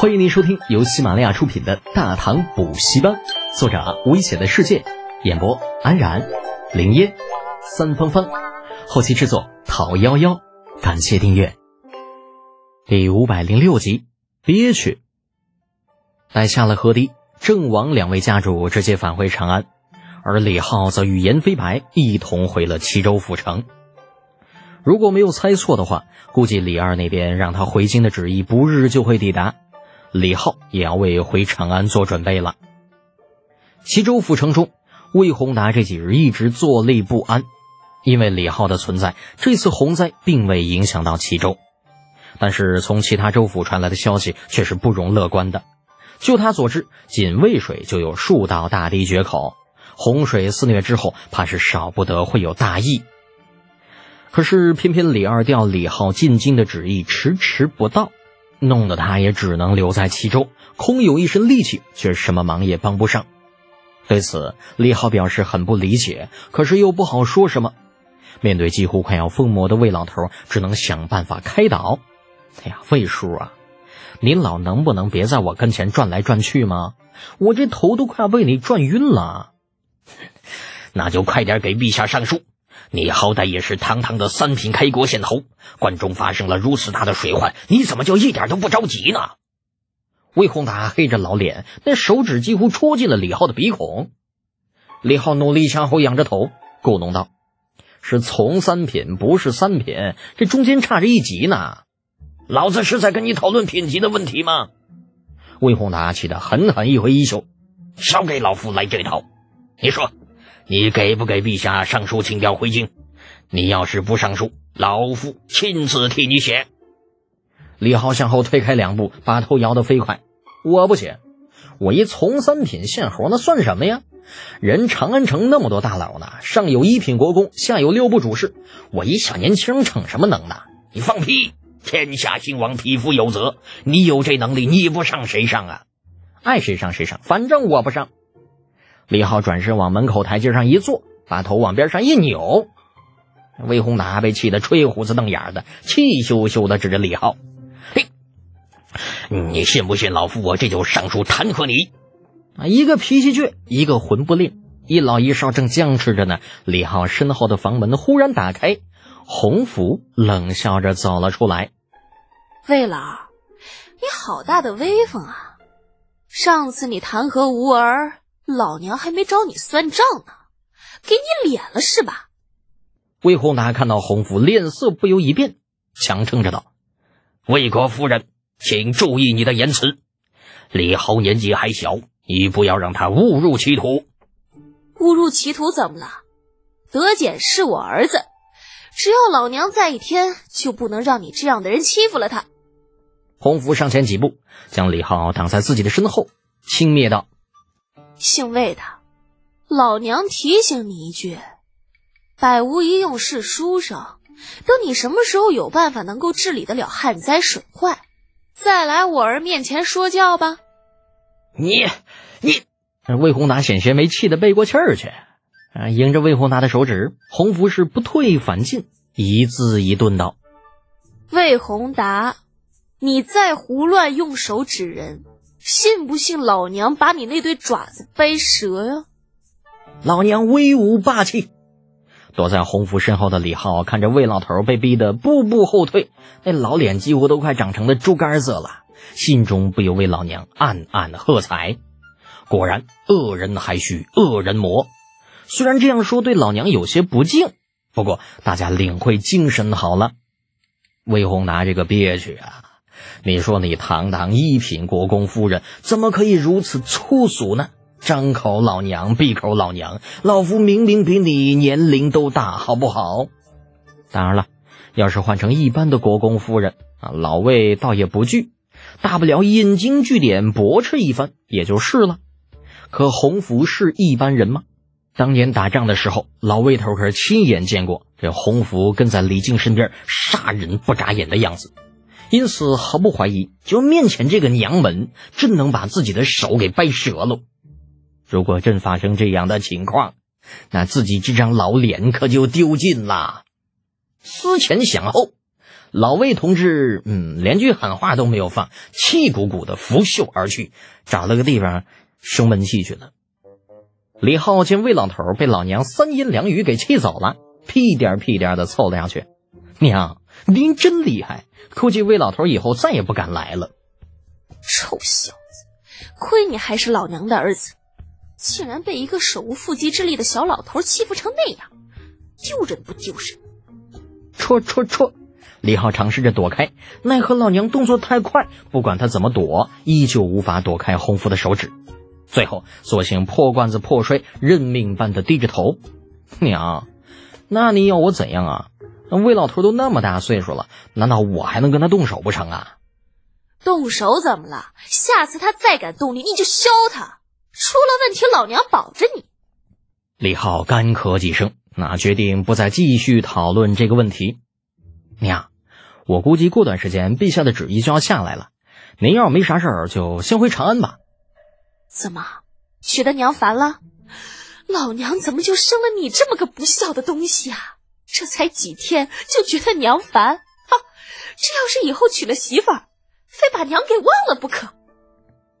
欢迎您收听由喜马拉雅出品的《大唐补习班》，作者危险的世界，演播安然、林烟、三芳芳，后期制作陶幺幺。感谢订阅。第五百零六集，憋屈。待下了河堤，郑王两位家主直接返回长安，而李浩则与颜飞白一同回了齐州府城。如果没有猜错的话，估计李二那边让他回京的旨意不日就会抵达。李浩也要为回长安做准备了。齐州府城中，魏宏达这几日一直坐立不安，因为李浩的存在，这次洪灾并未影响到齐州，但是从其他州府传来的消息却是不容乐观的。就他所知，仅渭水就有数道大堤决口，洪水肆虐之后，怕是少不得会有大疫。可是偏偏李二调李浩进京的旨意迟迟不到。弄得他也只能留在齐州，空有一身力气，却什么忙也帮不上。对此，李浩表示很不理解，可是又不好说什么。面对几乎快要疯魔的魏老头，只能想办法开导。哎呀，魏叔啊，您老能不能别在我跟前转来转去吗？我这头都快要被你转晕了。那就快点给陛下上书。你好歹也是堂堂的三品开国县侯，关中发生了如此大的水患，你怎么就一点都不着急呢？魏宏达黑着老脸，那手指几乎戳进了李浩的鼻孔。李浩努力向后仰着头，咕哝道：“是从三品，不是三品，这中间差着一级呢。老子是在跟你讨论品级的问题吗？”魏宏达气得狠狠一挥衣袖：“少给老夫来这套！你说。”你给不给陛下上书请调回京？你要是不上书，老夫亲自替你写。李浩向后退开两步，把头摇得飞快。我不写，我一从三品县侯，那算什么呀？人长安城那么多大佬呢，上有一品国公，下有六部主事，我一小年轻逞什么能呢？你放屁！天下兴亡，匹夫有责。你有这能力，你不上谁上啊？爱谁上谁上，反正我不上。李浩转身往门口台阶上一坐，把头往边上一扭。魏宏达被气得吹胡子瞪眼的，气咻咻的指着李浩：“嘿，你信不信老夫我这就上书弹劾你？”啊，一个脾气倔，一个魂不吝，一老一少正僵持着呢。李浩身后的房门忽然打开，洪福冷笑着走了出来：“魏老，你好大的威风啊！上次你弹劾吴儿。”老娘还没找你算账呢，给你脸了是吧？魏宏达看到洪福脸色不由一变，强撑着道：“魏国夫人，请注意你的言辞。李浩年纪还小，你不要让他误入歧途。误入歧途怎么了？德简是我儿子，只要老娘在一天，就不能让你这样的人欺负了他。”洪福上前几步，将李浩挡在自己的身后，轻蔑道。姓魏的，老娘提醒你一句：百无一用是书生。等你什么时候有办法能够治理得了旱灾水患，再来我儿面前说教吧。你你，魏宏达险些没气得背过气儿去。啊，迎着魏宏达的手指，洪福是不退反进，一字一顿道：“魏宏达，你再胡乱用手指人。”信不信老娘把你那对爪子掰折呀？老娘威武霸气！躲在洪福身后的李浩看着魏老头被逼得步步后退，那老脸几乎都快长成了猪肝色了，心中不由为老娘暗暗喝彩。果然，恶人还需恶人磨。虽然这样说对老娘有些不敬，不过大家领会精神好了。魏宏达这个憋屈啊！你说你堂堂一品国公夫人，怎么可以如此粗俗呢？张口老娘，闭口老娘，老夫明明比你年龄都大，好不好？当然了，要是换成一般的国公夫人啊，老魏倒也不惧，大不了引经据典，驳斥一番也就是了。可洪福是一般人吗？当年打仗的时候，老魏头可是亲眼见过这洪福跟在李靖身边杀人不眨眼的样子。因此，毫不怀疑，就面前这个娘们，真能把自己的手给掰折了。如果真发生这样的情况，那自己这张老脸可就丢尽了。思前想后，老魏同志，嗯，连句狠话都没有放，气鼓鼓的拂袖而去，找了个地方生闷气去了。李浩见魏老头被老娘三言两语给气走了，屁颠屁颠的凑了下去：“娘，您真厉害，估计魏老头以后再也不敢来了。”臭小子，亏你还是老娘的儿子，竟然被一个手无缚鸡之力的小老头欺负成那样，丢人不丢人？戳戳戳！李浩尝试着躲开，奈何老娘动作太快，不管他怎么躲，依旧无法躲开洪福的手指。最后，索性破罐子破摔，认命般的低着头。娘，那你要我怎样啊？那魏老头都那么大岁数了，难道我还能跟他动手不成啊？动手怎么了？下次他再敢动你，你就削他。出了问题，老娘保着你。李浩干咳几声，那决定不再继续讨论这个问题。娘，我估计过段时间陛下的旨意就要下来了，您要是没啥事儿，就先回长安吧。怎么，觉得娘烦了？老娘怎么就生了你这么个不孝的东西啊？这才几天就觉得娘烦？哈，这要是以后娶了媳妇儿，非把娘给忘了不可。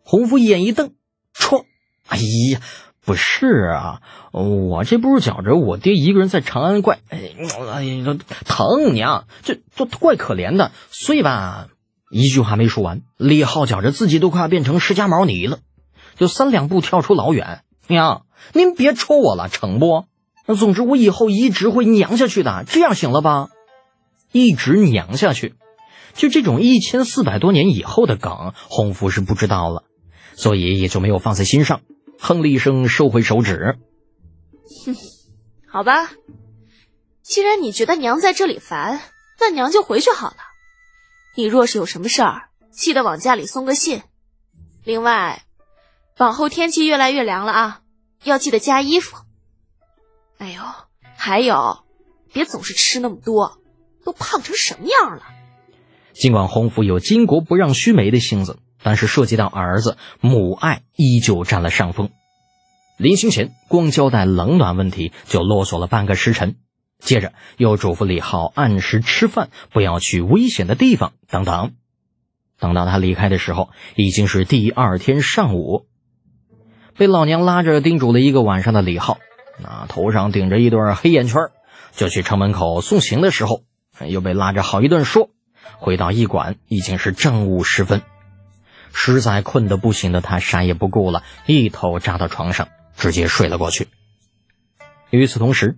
洪福眼一瞪，戳！哎呀，不是啊，我这不是觉着我爹一个人在长安怪，哎呀，疼娘，这这怪可怜的，所以吧，一句话没说完，李浩觉着自己都快要变成释迦牟尼了。就三两步跳出老远，娘，您别戳我了，成不？总之我以后一直会娘下去的，这样行了吧？一直娘下去，就这种一千四百多年以后的梗，洪福是不知道了，所以也就没有放在心上，哼了一声，收回手指。哼，好吧，既然你觉得娘在这里烦，那娘就回去好了。你若是有什么事儿，记得往家里送个信。另外。往后天气越来越凉了啊，要记得加衣服。哎呦，还有，别总是吃那么多，都胖成什么样了？尽管洪福有巾帼不让须眉的性子，但是涉及到儿子，母爱依旧占了上风。临行前，光交代冷暖问题就啰嗦了半个时辰，接着又嘱咐李浩按时吃饭，不要去危险的地方等等。等到他离开的时候，已经是第二天上午。被老娘拉着叮嘱了一个晚上的李浩，那头上顶着一对黑眼圈，就去城门口送行的时候，又被拉着好一顿说。回到驿馆已经是正午时分，实在困得不行的他啥也不顾了，一头扎到床上，直接睡了过去。与此同时，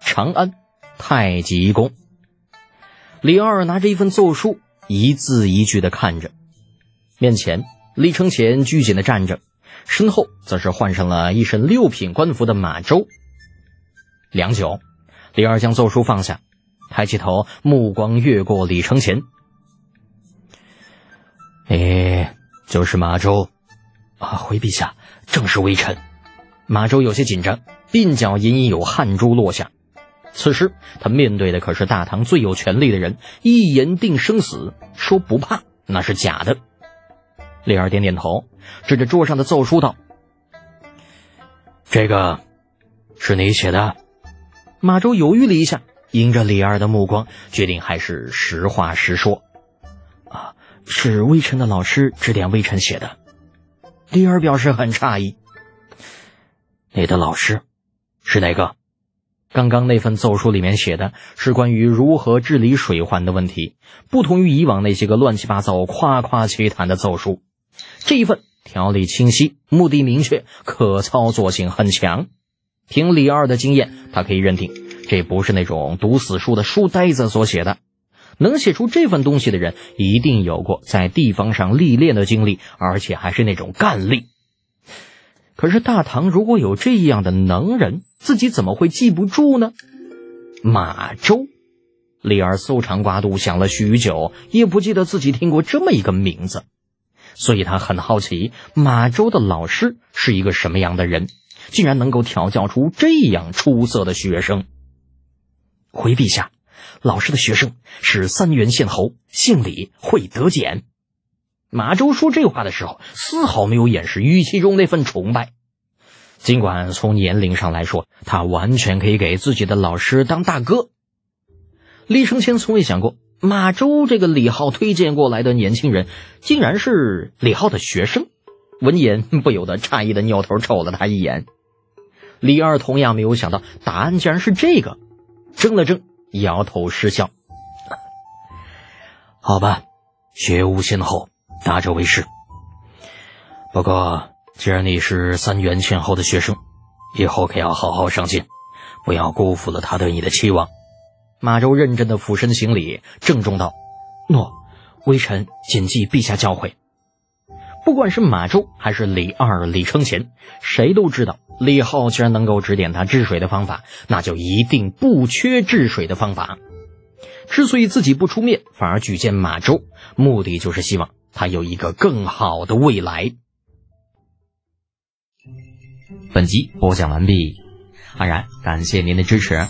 长安太极宫，李二拿着一份奏书，一字一句的看着，面前李承乾拘谨的站着。身后则是换上了一身六品官服的马周。良久，李二将奏书放下，抬起头，目光越过李承前。你，就是马周啊，回陛下，正是微臣。马周有些紧张，鬓角隐隐有汗珠落下。此时他面对的可是大唐最有权力的人，一言定生死，说不怕那是假的。李二点点头，指着桌上的奏书道：“这个是你写的。”马周犹豫了一下，迎着李二的目光，决定还是实话实说：“啊，是微臣的老师指点微臣写的。”李二表示很诧异：“你的老师是哪个？”刚刚那份奏书里面写的是关于如何治理水患的问题，不同于以往那些个乱七八糟、夸夸其谈的奏书。这一份条理清晰，目的明确，可操作性很强。凭李二的经验，他可以认定这不是那种读死书的书呆子所写的。能写出这份东西的人，一定有过在地方上历练的经历，而且还是那种干力。可是大唐如果有这样的能人，自己怎么会记不住呢？马周，李二搜肠刮肚想了许久，也不记得自己听过这么一个名字。所以他很好奇，马周的老师是一个什么样的人，竟然能够调教出这样出色的学生。回陛下，老师的学生是三原县侯，姓李，会德简。马周说这话的时候，丝毫没有掩饰语气中那份崇拜。尽管从年龄上来说，他完全可以给自己的老师当大哥。李承乾从未想过。马周这个李浩推荐过来的年轻人，竟然是李浩的学生。闻言，不由得诧异的扭头瞅了他一眼。李二同样没有想到答案竟然是这个，怔了怔，摇头失笑。好吧，学无先后，大者为师。不过，既然你是三元前后的学生，以后可要好好上进，不要辜负了他对你的期望。马周认真的俯身行礼，郑重道：“诺，微臣谨记陛下教诲。”不管是马周还是李二、李承乾，谁都知道李浩既然能够指点他治水的方法，那就一定不缺治水的方法。之所以自己不出面，反而举荐马周，目的就是希望他有一个更好的未来。本集播讲完毕，安然感谢您的支持。